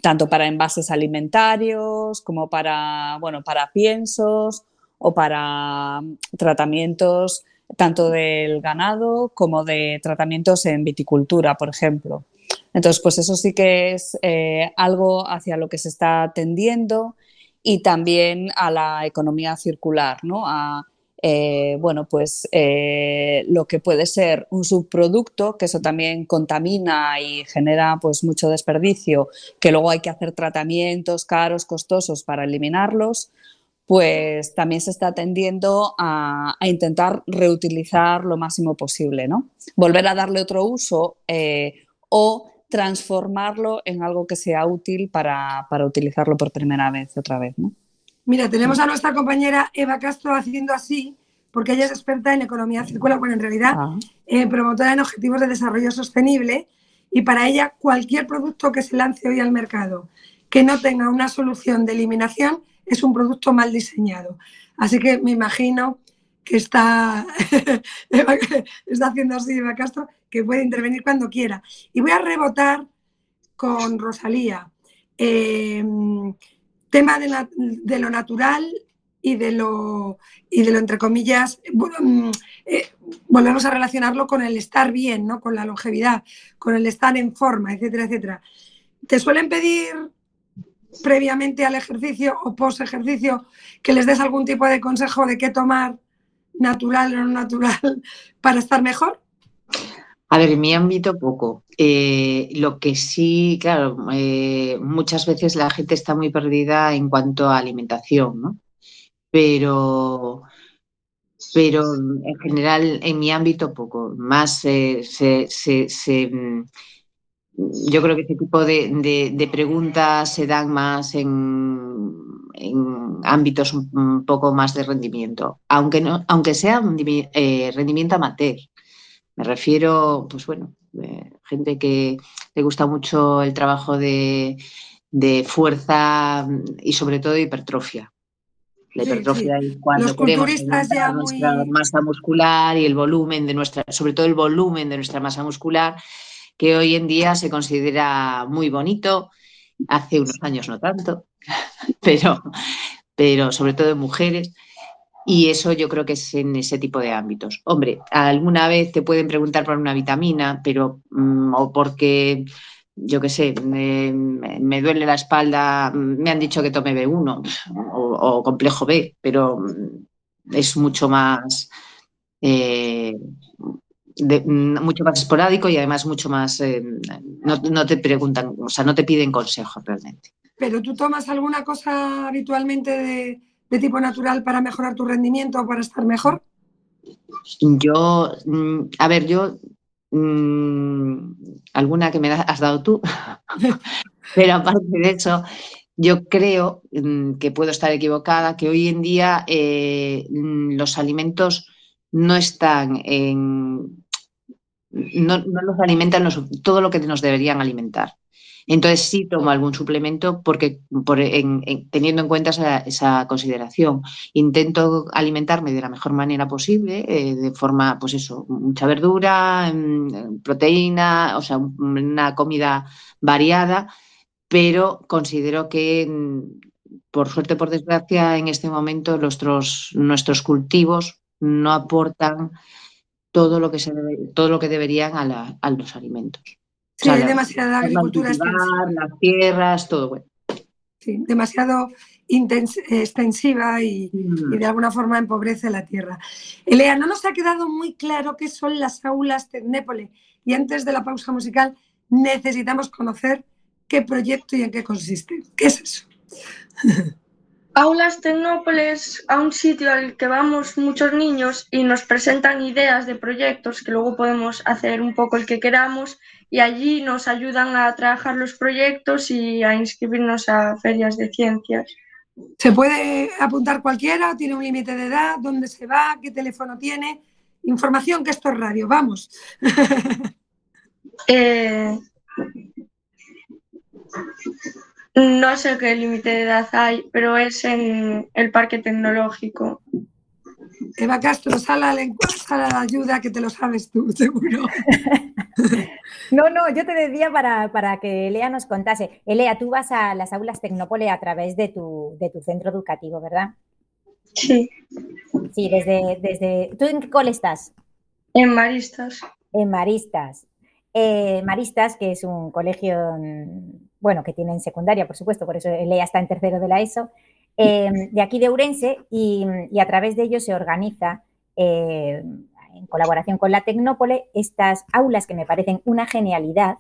tanto para envases alimentarios como para, bueno, para piensos o para mm, tratamientos tanto del ganado como de tratamientos en viticultura, por ejemplo. Entonces, pues eso sí que es eh, algo hacia lo que se está tendiendo y también a la economía circular, ¿no? A, eh, bueno, pues eh, lo que puede ser un subproducto, que eso también contamina y genera pues mucho desperdicio, que luego hay que hacer tratamientos caros, costosos para eliminarlos, pues también se está tendiendo a, intentar reutilizar lo máximo posible, ¿no? Volver a darle otro uso eh, o transformarlo en algo que sea útil para, utilizarlo por primera vez otra vez, ¿no? Mira, tenemos a nuestra compañera Eva Castro haciendo así, porque ella es experta en economía circular, bueno, en realidad ah. eh, promotora en objetivos de desarrollo sostenible, y para ella cualquier producto que se lance hoy al mercado que no tenga una solución de eliminación es un producto mal diseñado. Así que me imagino que está, [laughs] está haciendo así Eva Castro, que puede intervenir cuando quiera. Y voy a rebotar con Rosalía. Em, tema de, lo natural y de lo, y de lo entre comillas, mm, eh, volvemos a relacionarlo con el estar bien, ¿no? con la longevidad, con el estar en forma, etcétera, etcétera. ¿Te suelen pedir previamente al ejercicio o post ejercicio que les des algún tipo de consejo de qué tomar natural o no natural [laughs] para estar mejor? A ver, en mi ámbito poco. Eh, lo que sí, claro, eh, muchas veces la gente está muy perdida en cuanto a alimentación, ¿no? Pero pero en general en mi ámbito poco. Más se, mm, yo creo que este tipo de, preguntas se dan más en, ámbitos un, poco más de rendimiento, aunque, no, aunque sea un eh, rendimiento amateur. Me refiero, pues bueno, eh, gente que le gusta mucho el trabajo de, fuerza y sobre todo de hipertrofia. La hipertrofia es cuando queremos nuestra masa muscular y el volumen de nuestra, sobre todo el volumen de nuestra masa muscular, que hoy en día se considera muy bonito, hace unos años no tanto, [laughs] pero, pero sobre todo en mujeres. Y eso yo creo que es en ese tipo de ámbitos. Hombre, alguna vez te pueden preguntar por una vitamina, pero mm, o porque, yo qué sé, me, duele la espalda, me han dicho que tome B1 o, complejo B, pero mm, es mucho más, eh, mm, mucho más esporádico y además mucho más, eh, no, no te preguntan, o sea, no te piden consejos realmente. ¿Pero tú tomas alguna cosa habitualmente de de tipo natural para mejorar tu rendimiento o para estar mejor? Yo, mm, a ver, yo, mm, alguna que me has dado tú, [laughs] pero aparte de eso, yo creo mm, que puedo estar equivocada, que hoy en día eh, los alimentos no están en... No, no nos alimentan todo lo que nos deberían alimentar. Entonces sí tomo algún suplemento porque teniendo en cuenta esa, consideración. Intento alimentarme de la mejor manera posible, eh, de forma, pues eso, mucha verdura, mm, proteína, o sea, una comida variada, pero considero que, mm, por suerte, por desgracia, en este momento nuestros, nuestros cultivos no aportan todo lo que, se todo lo que deberían a los alimentos. Sí, hay demasiada agricultura extensiva. Las tierras, todo bueno. Sí, demasiado extensiva y, mm. de alguna forma empobrece la tierra. Elea, no nos ha quedado muy claro qué son las aulas Tecnépole y antes de la pausa musical necesitamos conocer qué proyecto y en qué consiste. ¿Qué es eso? [laughs] Aulas Tecnópolis a un sitio al que vamos muchos niños y nos presentan ideas de proyectos que luego podemos hacer un poco el que queramos y allí nos ayudan a trabajar los proyectos y a inscribirnos a ferias de ciencias. ¿Se puede apuntar cualquiera? ¿Tiene un límite de edad? ¿Dónde se va? ¿Qué teléfono tiene? Información que esto es radio, vamos. [laughs] eh, no sé qué límite de edad hay, pero es en el parque tecnológico. Eva Castro, sala la, sala la ayuda, que te lo sabes tú, [laughs] seguro. no, no, yo te decía para, que Lea nos contase. Elea, tú vas a las aulas Tecnopole a través de tu, de tu centro educativo, ¿verdad? Sí. Sí, desde, desde... ¿Tú en qué cole estás? En Maristas. En Maristas. Eh, Maristas, que es un colegio bueno, que tienen secundaria, por supuesto, por eso Lea está en tercero de la ESO, [laughs] em, de aquí de Urense y, a través de ello se organiza, eh, en colaboración con la Tecnópole, estas aulas que me parecen una genialidad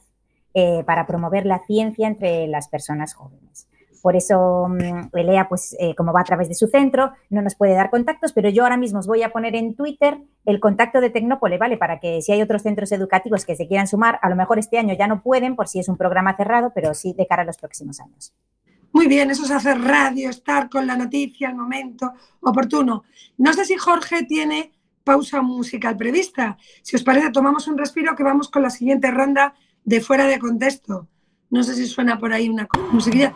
eh, para promover la ciencia entre las personas jóvenes. Por eso mm, Elea, pues eh, como va a través de su centro, no nos puede dar contactos, pero yo ahora mismo os voy a poner en Twitter el contacto de Tecnópole, ¿vale? Para que si hay otros centros educativos que se quieran sumar, a lo mejor este año ya no pueden por si es un programa cerrado, pero sí de cara a los próximos años. Muy bien, eso es hacer radio, estar con la noticia, el momento oportuno. No sé si Jorge tiene pausa musical prevista. Si os parece, tomamos un respiro que vamos con la siguiente ronda de fuera de contexto. No sé si suena por ahí una musiquilla.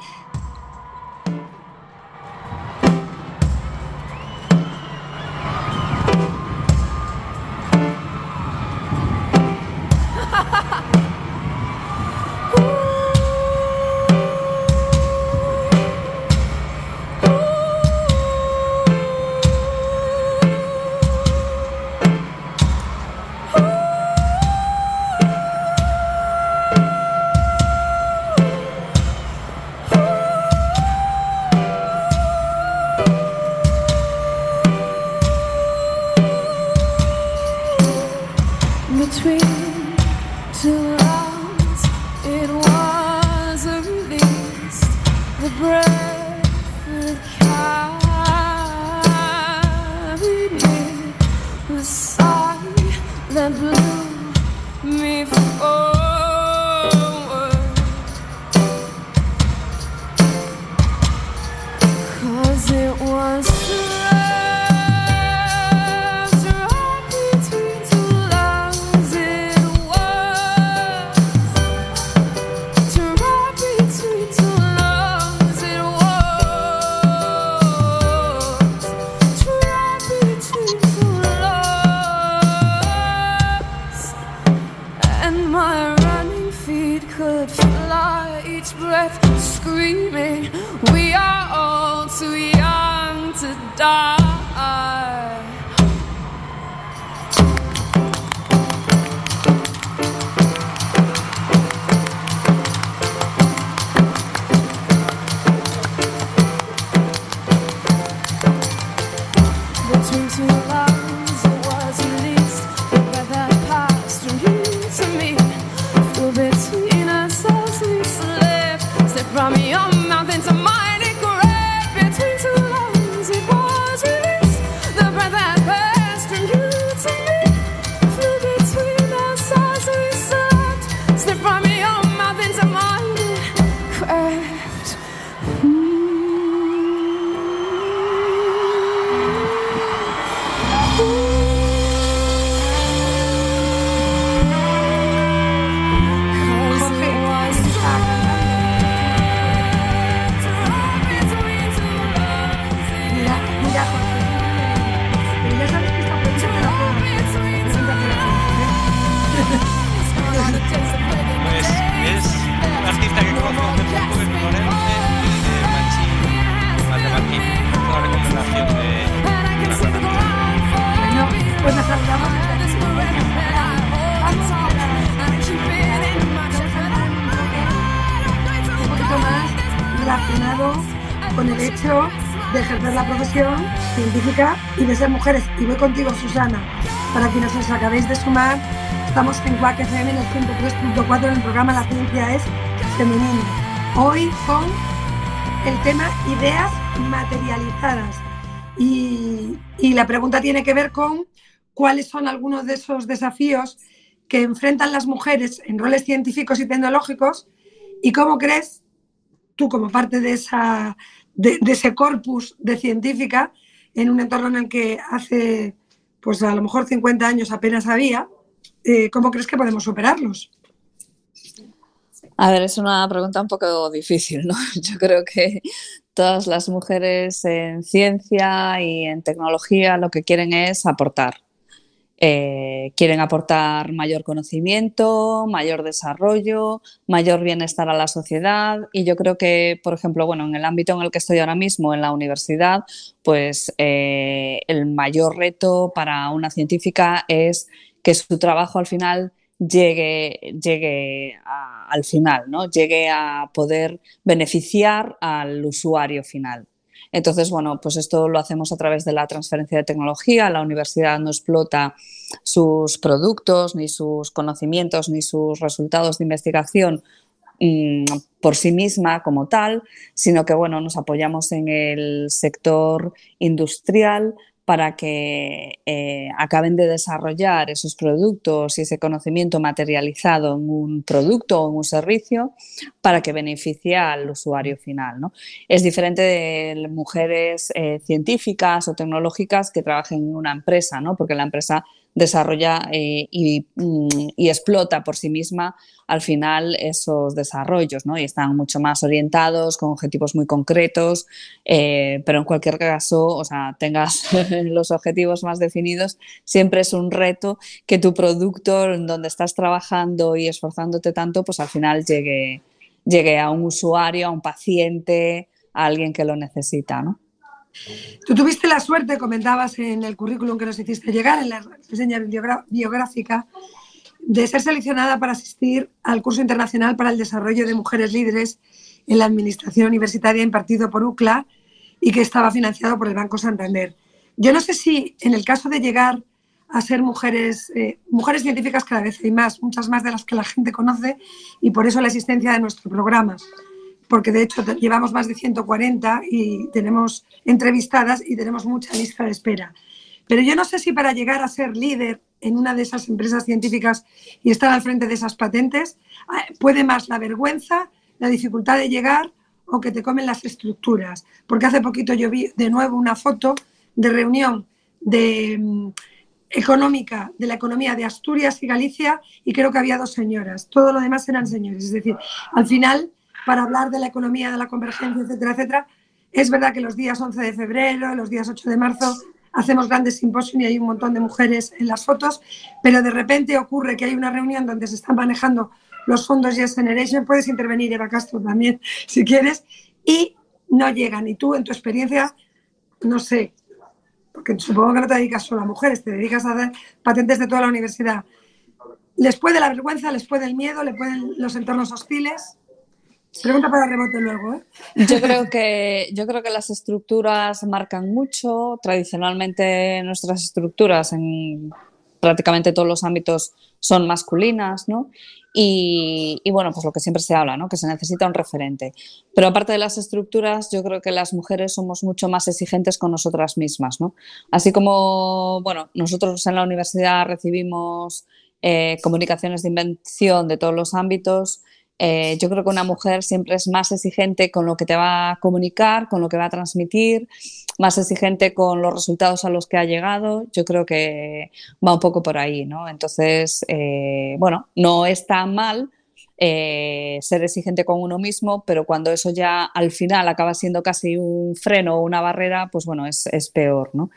Y voy contigo, Susana, para quienes os acabéis de sumar. Estamos en Quack FM en el 103.4 en el programa La Ciencia es Femenina. Hoy con el tema ideas materializadas. Y, y la pregunta tiene que ver con cuáles son algunos de esos desafíos que enfrentan las mujeres en roles científicos y tecnológicos y cómo crees tú como parte de, esa, de, de ese corpus de científica en un entorno en el que hace, pues a lo mejor 50 años apenas había, eh, ¿cómo crees que podemos superarlos? A ver, es una pregunta un poco difícil, ¿no? [laughs] Yo creo que todas las mujeres en ciencia y en tecnología lo que quieren es aportar. Eh, quieren aportar mayor conocimiento, mayor desarrollo, mayor bienestar a la sociedad y yo creo que, por ejemplo, bueno, en el ámbito en el que estoy ahora mismo, en la universidad, pues eh, el mayor reto para una científica es que su trabajo al final llegue, llegue al final, ¿no? llegue a poder beneficiar al usuario final. Entonces, bueno, pues esto lo hacemos a través de la transferencia de tecnología. La universidad no explota sus productos, ni sus conocimientos, ni sus resultados de investigación mm, por sí misma como tal, sino que bueno, nos apoyamos en el sector industrial para que eh, acaben de desarrollar esos productos y ese conocimiento materializado en un producto o en un servicio para que beneficie al usuario final. ¿no? Es diferente de mujeres eh, científicas o tecnológicas que trabajen en una empresa, ¿no? porque la empresa desarrolla eh, mm, y, explota por sí misma al final esos desarrollos, ¿no? Y están mucho más orientados, con objetivos muy concretos, eh, pero en cualquier caso, o sea, tengas [laughs] los objetivos más definidos, siempre es un reto que tu producto en donde estás trabajando y esforzándote tanto, pues al final llegue, llegue a un usuario, a un paciente, a alguien que lo necesita, ¿no? Tú tuviste la suerte, comentabas en el currículum que nos hiciste llegar, en la reseña biográfica, de ser seleccionada para asistir al curso internacional para el desarrollo de mujeres líderes en la administración universitaria impartido por UCLA y que estaba financiado por el Banco Santander. Yo no sé si en el caso de llegar a ser mujeres, eh, mujeres científicas cada vez hay más, muchas más de las que la gente conoce y por eso la existencia de nuestro programa porque de hecho llevamos más de 140 y tenemos entrevistadas y tenemos mucha lista de espera. Pero yo no sé si para llegar a ser líder en una de esas empresas científicas y estar al frente de esas patentes, ah, puede más la vergüenza, la dificultad de llegar o que te comen las estructuras. Porque hace poquito yo vi de nuevo una foto de reunión de, mm, económica de la economía de Asturias y Galicia y creo que había dos señoras. Todo lo demás eran señores. Es decir, al final para hablar de la economía, de la convergencia, etcétera, etcétera. Es verdad que los días 11 de febrero, los días 8 de marzo, hacemos grandes simposios y hay un montón de mujeres en las fotos, pero de repente ocurre que hay una reunión donde se están manejando los fondos Yes Generation, puedes intervenir, Eva Castro, también, [laughs] si quieres, y no llegan. Y tú, en tu experiencia, no sé, que supongo que no te dedicas solo a mujeres, te dedicas a hacer patentes de toda la universidad. ¿Les puede la vergüenza, les puede el miedo, le pueden los entornos hostiles? Pregunta para rebote luego. ¿eh? Yo creo que yo creo que las estructuras marcan mucho. Tradicionalmente nuestras estructuras en prácticamente todos los ámbitos son masculinas, ¿no? Y, bueno, pues lo que siempre se habla, ¿no? Que se necesita un referente. Pero aparte de las estructuras, yo creo que las mujeres somos mucho más exigentes con nosotras mismas, ¿no? Así como, bueno, nosotros en la universidad recibimos eh, comunicaciones de invención de todos los ámbitos, eh, yo creo que una mujer siempre es más exigente con lo que te va a comunicar, con lo que va a transmitir, más exigente con los resultados a los que ha llegado. Yo creo que va un poco por ahí, ¿no? Entonces, eh, bueno, no está mal eh, ser exigente con uno mismo, pero cuando eso ya al final acaba siendo casi un freno o una barrera, pues bueno, es, peor, ¿no?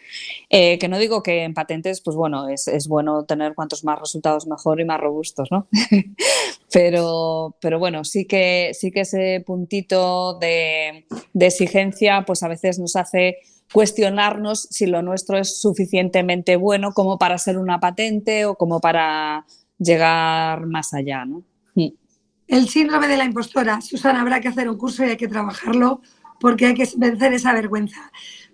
Eh, que no digo que en patentes, pues bueno, es, bueno tener cuantos más resultados mejor y más robustos, ¿no? [laughs] pero, pero bueno, sí que, sí que ese puntito de, de exigencia, pues a veces nos hace cuestionarnos si lo nuestro es suficientemente bueno como para ser una patente o como para llegar más allá, ¿no? El síndrome de la impostora. Susana, habrá que hacer un curso y hay que trabajarlo porque hay que vencer esa vergüenza.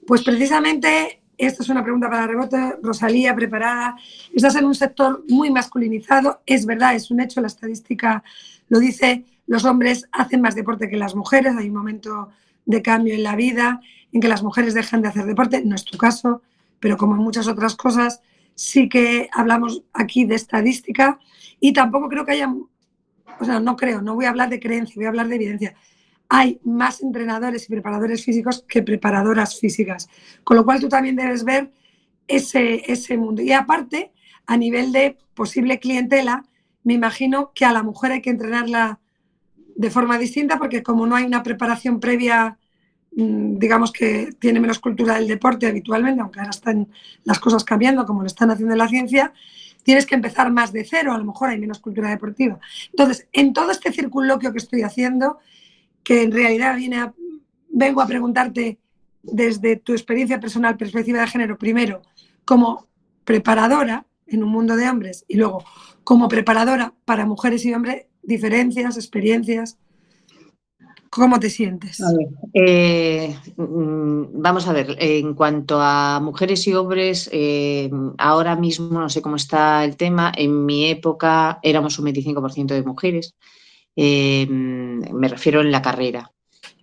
Pues precisamente, esta es una pregunta para rebote, Rosalía, preparada. Estás en un sector muy masculinizado, es verdad, es un hecho, la estadística lo dice, los hombres hacen más deporte que las mujeres, hay un momento de cambio en la vida en que las mujeres dejan de hacer deporte, no es tu caso, pero como en muchas otras cosas, sí que hablamos aquí de estadística y tampoco creo que haya o sea, no creo, no voy a hablar de creencia, voy a hablar de evidencia. Hay más entrenadores y preparadores físicos que preparadoras físicas, con lo cual tú también debes ver ese, ese mundo. Y aparte, a nivel de posible clientela, me imagino que a la mujer hay que entrenarla de forma distinta porque como no hay una preparación previa, mm, digamos que tiene menos cultura del deporte habitualmente, aunque ahora están las cosas cambiando como lo están haciendo en la ciencia, tienes que empezar más de cero, a lo mejor hay menos cultura deportiva. Entonces, en todo este circunloquio que estoy haciendo, que en realidad viene vengo a preguntarte desde tu experiencia personal, perspectiva de género, primero, como preparadora en un mundo de hombres y luego como preparadora para mujeres y hombres, diferencias, experiencias. ¿Cómo te sientes? Eh, mm, vamos a ver, en cuanto a mujeres y hombres, eh, ahora mismo no sé cómo está el tema. En mi época éramos un 25% de mujeres, eh, me refiero en la carrera.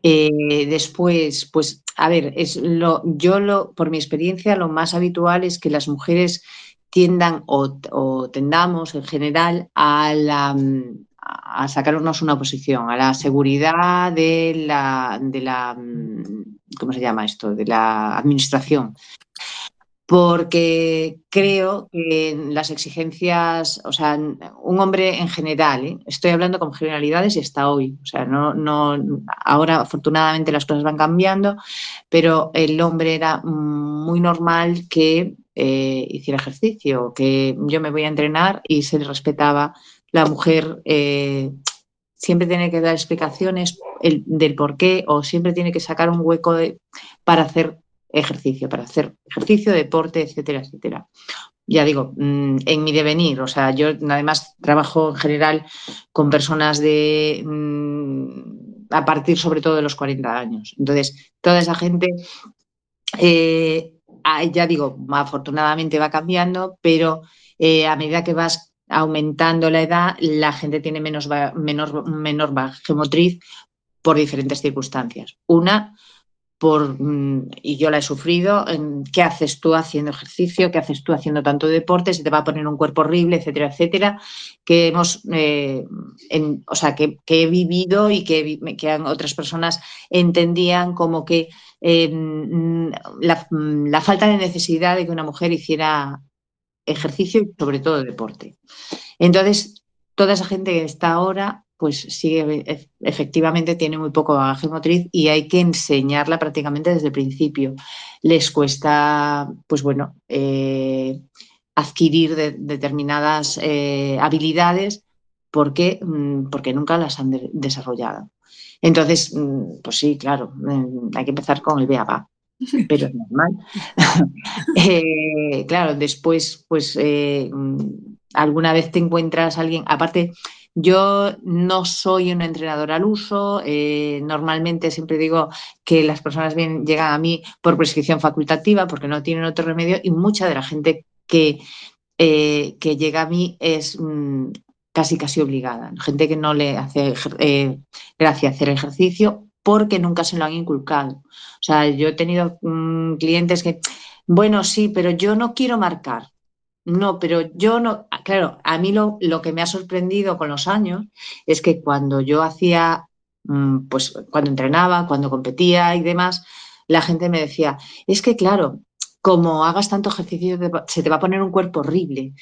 después, pues, a ver, es lo, yo lo, por mi experiencia, lo más habitual es que las mujeres tiendan o tendamos en general a la mm, a sacarnos una posición, a la seguridad de la, de la, mm, ¿cómo se llama esto? De la administración. Porque creo que las exigencias, o sea, un hombre en general, ¿eh? estoy hablando con generalidades y hasta hoy, o sea, no, no, ahora afortunadamente las cosas van cambiando, pero el hombre era muy normal que eh, hiciera ejercicio, que yo me voy a entrenar y se le respetaba la mujer eh, siempre tiene que dar explicaciones del por qué o siempre tiene que sacar un hueco para hacer ejercicio, para hacer ejercicio, deporte, etcétera, etcétera. Ya digo, mm, en mi devenir, o sea, yo además trabajo en general con personas de mm, a partir sobre todo de los 40 años. Entonces, toda esa gente, eh, ya digo, afortunadamente va cambiando, pero eh, a medida que vas aumentando la edad, la gente tiene menos, menor, menor motriz por diferentes circunstancias. Una, por, mm, y yo la he sufrido, ¿qué haces tú haciendo ejercicio? ¿Qué haces tú haciendo tanto deporte? Se te va a poner un cuerpo horrible, etcétera, etcétera, que hemos, eh, o sea, que, he vivido y que, que, otras personas entendían como que eh, la, falta de necesidad de que una mujer hiciera ejercicio y sobre todo deporte. Entonces, toda esa gente que está ahora, pues sigue, efectivamente tiene muy poco bagaje motriz y hay que enseñarla prácticamente desde el principio. Les cuesta, pues bueno, eh, adquirir determinadas eh, habilidades porque, mm, porque nunca las han desarrollado. Entonces, mm, pues sí, claro, mm, hay que empezar con el BABA. [laughs] pero es normal. [laughs] Eh, claro, después, pues eh, alguna vez te encuentras a alguien, aparte, yo no soy un entrenador al uso, eh, normalmente siempre digo que las personas llegan a mí por prescripción facultativa porque no tienen otro remedio y mucha de la gente que, que llega a mí es mm, casi casi obligada, gente que no le hace gracia hacer ejercicio porque nunca se lo han inculcado. O sea, yo he tenido mm, clientes que, bueno, sí, pero yo no quiero marcar. No, pero yo no, claro, a mí lo, lo que me ha sorprendido con los años es que cuando yo hacía, mm, pues cuando entrenaba, cuando competía y demás, la gente me decía, es que claro, como hagas tanto ejercicio, se te va a poner un cuerpo horrible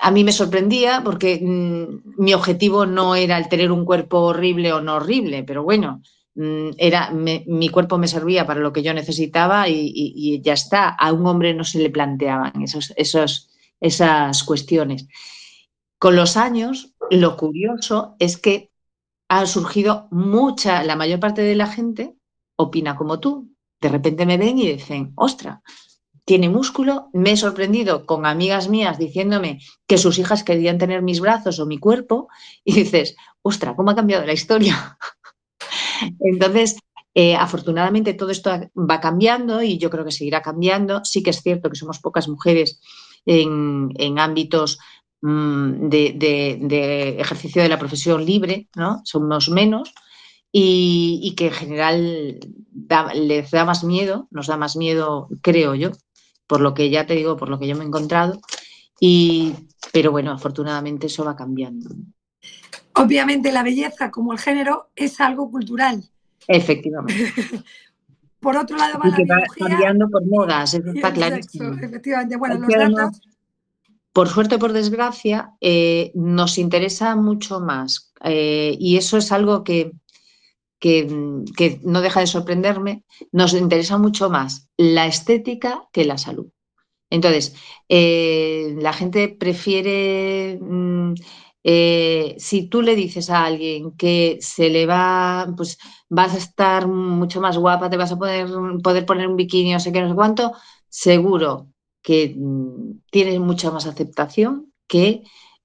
a mí me sorprendía porque mm, mi objetivo no era el tener un cuerpo horrible o no horrible, pero bueno, mm, era, mi cuerpo me servía para lo que yo necesitaba y, ya está. A un hombre no se le planteaban esos, esos, esas cuestiones. Con los años, lo curioso es que ha surgido mucha, la mayor parte de la gente opina como tú. De repente me ven y dicen, ostra, tiene músculo. Me he sorprendido con amigas mías diciéndome que sus hijas querían tener mis brazos o mi cuerpo y dices, ostra, ¿cómo ha cambiado la historia? [laughs] Entonces, eh, afortunadamente todo esto va cambiando y yo creo que seguirá cambiando. Sí que es cierto que somos pocas mujeres en, ámbitos mm, de, ejercicio de la profesión libre, ¿no? Somos menos. Y, que en general les da más miedo, nos da más miedo, creo yo, por lo que ya te digo, por lo que yo me he encontrado. Y, pero bueno, afortunadamente eso va cambiando. Obviamente la belleza como el género es algo cultural. Efectivamente. [laughs] por otro lado va, y va cambiando por modas, eso está clarísimo. Efectivamente, bueno, los datos... Por suerte o por desgracia, eh, nos interesa mucho más. Eh, y eso es algo que, que, no deja de sorprenderme, nos interesa mucho más la estética que la salud. Entonces, eh, la gente prefiere, mm, eh, si tú le dices a alguien que se le va, pues vas a estar mucho más guapa, te vas a poder, poder poner un bikini, no sé qué, no sé cuánto, seguro que mm, tienes mucha más aceptación, que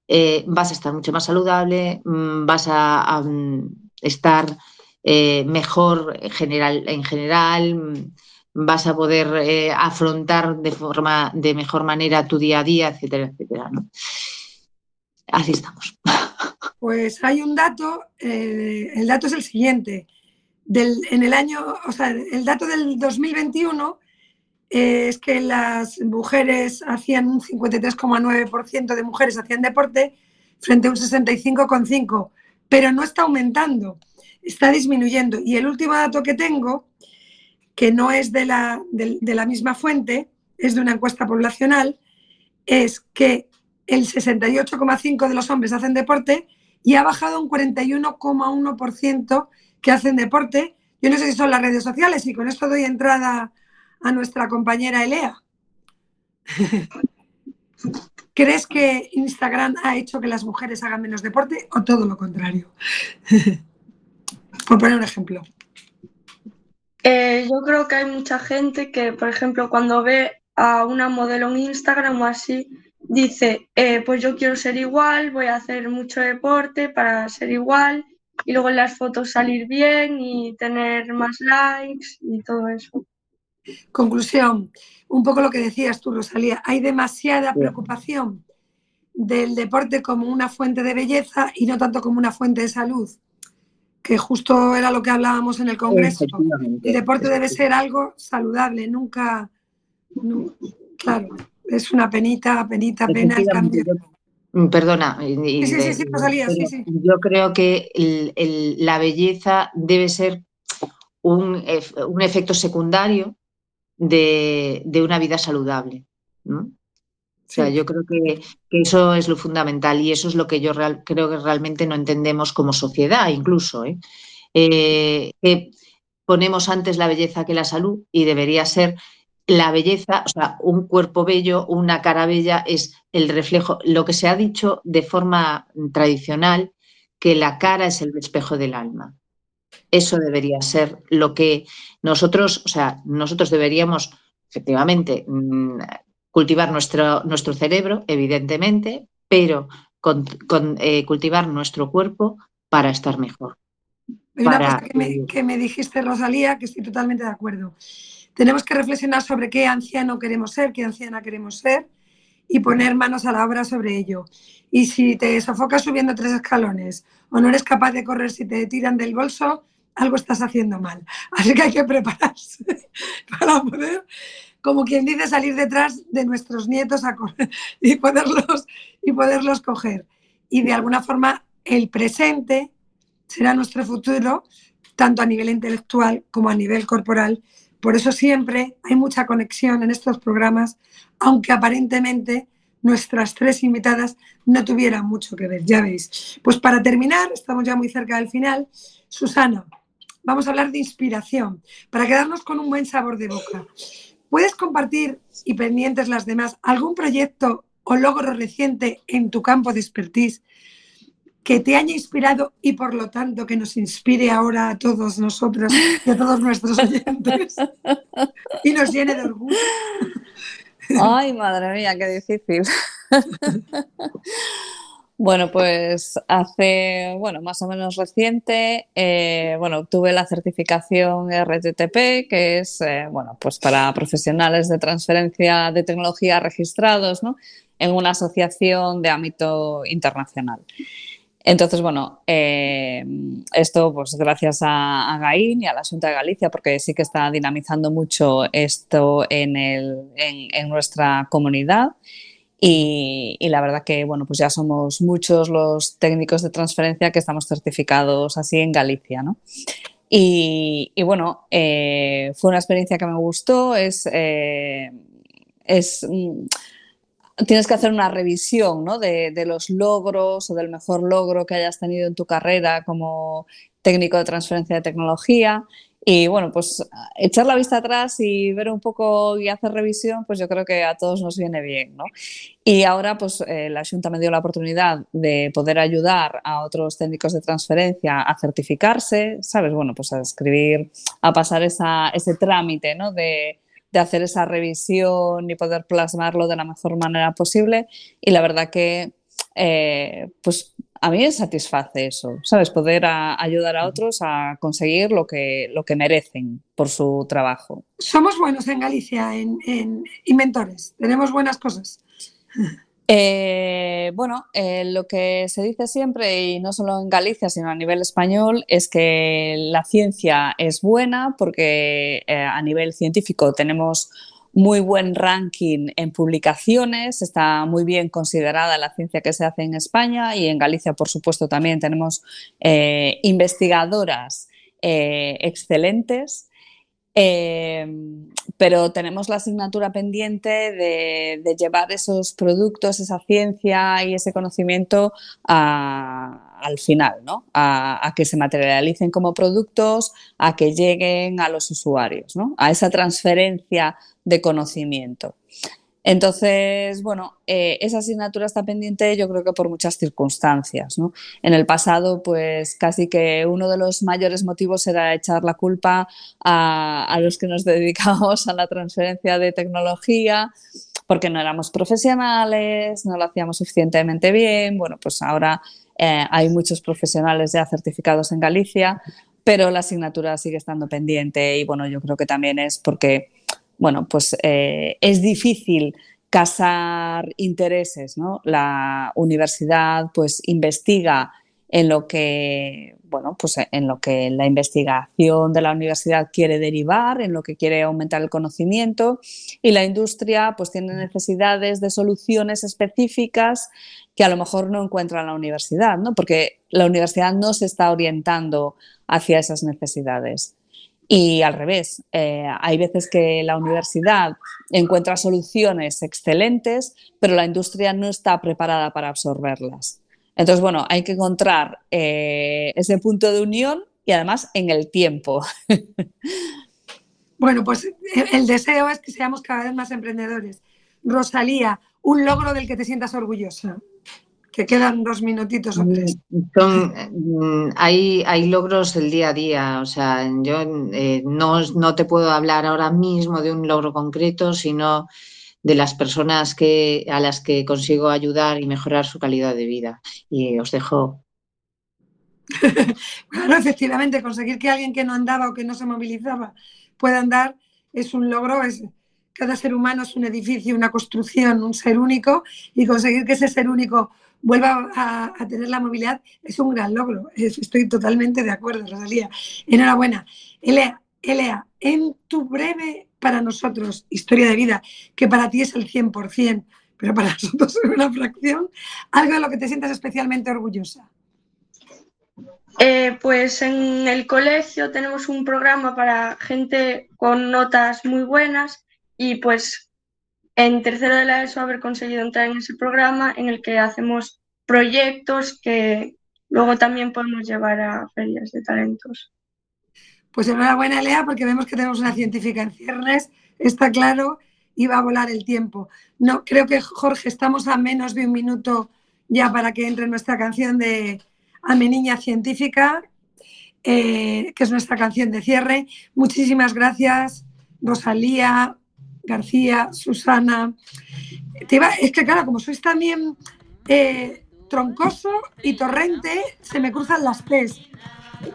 eh, vas a estar mucho más saludable, mm, vas a estar eh, mejor general, en general, vas a poder eh, afrontar de, forma, de mejor manera tu día a día, etcétera, etcétera. Así estamos. [laughs] Pues hay un dato, eh, el dato es el siguiente. Del, en el año, o sea, el dato del 2021 es que las mujeres hacían un 53,9% de mujeres hacían deporte frente a un 65,5%, pero no está aumentando está disminuyendo. Y el último dato que tengo, que no es de la, de, la misma fuente, es de una encuesta poblacional, es que el 68,5% de los hombres hacen deporte y ha bajado un 41,1% que hacen deporte. Yo no sé si son las redes sociales y con esto doy entrada a nuestra compañera Elea. [laughs] ¿Crees que Instagram ha hecho que las mujeres hagan menos deporte o todo lo contrario? [laughs] Por poner un ejemplo. Eh, yo creo que hay mucha gente que, por ejemplo, cuando ve a una modelo en Instagram o así, dice, eh, pues yo quiero ser igual, voy a hacer mucho deporte para ser igual y luego en las fotos salir bien y tener más likes y todo eso. Conclusión, un poco lo que decías tú, Rosalía, hay demasiada preocupación del deporte como una fuente de belleza y no tanto como una fuente de salud que justo era lo que hablábamos en el Congreso. El deporte debe ser algo saludable, nunca, claro, es una penita, penita, pena el cambio. Perdona, sí, sí, sí, sí, yo creo que la belleza debe ser un, efecto secundario de, de, una vida saludable. ¿no? O sea, yo creo que, eso es lo fundamental y eso es lo que yo creo que realmente no entendemos como sociedad incluso. ¿eh? Eh, que ponemos antes la belleza que la salud y debería ser la belleza, o sea, un cuerpo bello, una cara bella es el reflejo, lo que se ha dicho de forma tradicional, que la cara es el espejo del alma. Eso debería ser lo que nosotros, o sea, nosotros deberíamos efectivamente mm, cultivar nuestro, nuestro cerebro, evidentemente, pero con, eh, cultivar nuestro cuerpo para estar mejor. una cosa que me, que me dijiste, Rosalía, que estoy totalmente de acuerdo. Tenemos que reflexionar sobre qué anciano queremos ser, qué anciana queremos ser y poner manos a la obra sobre ello. Y si te sofocas subiendo tres escalones o no eres capaz de correr si te tiran del bolso, algo estás haciendo mal. [laughs] Así que hay que prepararse [laughs] para poder como quien dice, salir detrás de nuestros nietos a [laughs] y, poderlos, y poderlos coger. Y de alguna forma el presente será nuestro futuro, tanto a nivel intelectual como a nivel corporal. Por eso siempre hay mucha conexión en estos programas, aunque aparentemente nuestras tres invitadas no tuvieran mucho que ver, ya veis. Pues para terminar, estamos ya muy cerca del final, Susana, vamos a hablar de inspiración, para quedarnos con un buen sabor de boca. ¿Puedes compartir, y pendientes las demás, algún proyecto o logro reciente en tu campo de expertise que te haya inspirado y por lo tanto que nos inspire ahora a todos nosotros y a todos nuestros oyentes y nos llene de orgullo? Ay, madre mía, qué difícil. [laughs] Bueno, pues hace, bueno, más o menos reciente, eh, bueno, obtuve la certificación RTTP, que es, eh, bueno, pues para profesionales de transferencia de tecnología registrados, ¿no? En una asociación de ámbito internacional. Entonces, bueno, eh, esto pues gracias a, a, y a la Junta de Galicia, porque sí que está dinamizando mucho esto en, el, en nuestra comunidad. Y, la verdad que, bueno, pues ya somos muchos los técnicos de transferencia que estamos certificados así en Galicia, ¿no? Y, bueno, eh, fue una experiencia que me gustó, es... Eh, es mm, tienes que hacer una revisión ¿no? de, de, los logros o del mejor logro que hayas tenido en tu carrera como técnico de transferencia de tecnología y bueno, pues echar la vista atrás y ver un poco y hacer revisión, pues yo creo que a todos nos viene bien, ¿no? Y ahora, pues eh, la Junta me dio la oportunidad de poder ayudar a otros técnicos de transferencia a certificarse, ¿sabes? Bueno, pues a escribir, a pasar esa, ese trámite, ¿no? De, de hacer esa revisión y poder plasmarlo de la mejor manera posible. Y la verdad que, eh, pues a mí me satisface eso, ¿sabes? Poder ayudar a otros a conseguir lo que, lo que merecen por su trabajo. Somos buenos en Galicia, en, inventores, tenemos buenas cosas. [laughs] Eh, bueno, eh, lo que se dice siempre, y no solo en Galicia, sino a nivel español, es que la ciencia es buena porque eh, a nivel científico tenemos muy buen ranking en publicaciones, está muy bien considerada la ciencia que se hace en España y en Galicia, por supuesto, también tenemos eh, investigadoras eh, excelentes. Eh, pero tenemos la asignatura pendiente de, llevar esos productos, esa ciencia y ese conocimiento al final, ¿no? a, que se materialicen como productos, a que lleguen a los usuarios, ¿no? a esa transferencia de conocimiento. Entonces, bueno, eh, esa asignatura está pendiente yo creo que por muchas circunstancias. ¿no? En el pasado, pues casi que uno de los mayores motivos era echar la culpa a, los que nos [laughs] dedicamos a la transferencia de tecnología, porque no éramos profesionales, no lo hacíamos suficientemente bien. Bueno, pues ahora eh, hay muchos profesionales ya certificados en Galicia, pero la asignatura sigue estando pendiente y bueno, yo creo que también es porque bueno, pues eh, es difícil casar intereses, ¿no? La universidad pues investiga en lo que, bueno, pues en lo que la investigación de la universidad quiere derivar, en lo que quiere aumentar el conocimiento y la industria pues tiene necesidades de soluciones específicas que a lo mejor no encuentra la universidad, ¿no? Porque la universidad no se está orientando hacia esas necesidades. Y al revés, eh, hay veces que la universidad encuentra soluciones excelentes, pero la industria no está preparada para absorberlas. Entonces, bueno, hay que encontrar eh, ese punto de unión y además en el tiempo. [laughs] Bueno, pues el deseo es que seamos cada vez más emprendedores. Rosalía, un logro del que te sientas orgullosa que quedan dos minutitos o tres. Mm, hay, hay, logros del día a día, o sea, yo eh, no, no, te puedo hablar ahora mismo de un logro concreto, sino de las personas que, a las que consigo ayudar y mejorar su calidad de vida. Y os dejo. [laughs] claro, efectivamente, conseguir que alguien que no andaba o que no se movilizaba pueda andar es un logro, es, cada ser humano es un edificio, una construcción, un ser único, y conseguir que ese ser único vuelva a, tener la movilidad es un gran logro. Estoy totalmente de acuerdo, Rosalía. Enhorabuena. Elea, Elea, en tu breve para nosotros historia de vida, que para ti es el 100%, pero para nosotros es una fracción, algo de lo que te sientas especialmente orgullosa. Eh, pues en el colegio tenemos un programa para gente con notas muy buenas y pues en tercero de la ESO haber conseguido entrar en ese programa en el que hacemos proyectos que luego también podemos llevar a ferias de talentos. Pues enhorabuena, Lea, porque vemos que tenemos una científica en ciernes, está claro, y va a volar el tiempo. No, creo que, Jorge, estamos a menos de un minuto ya para que entre nuestra canción de A mi niña científica, eh, que es nuestra canción de cierre. Muchísimas gracias, Rosalía, García, Susana. es que, claro, como sois también eh, troncoso y torrente, se me cruzan las P's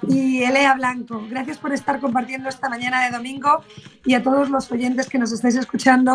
y Elea Blanco. Gracias por estar compartiendo esta mañana de domingo y a todos los oyentes que nos estáis escuchando.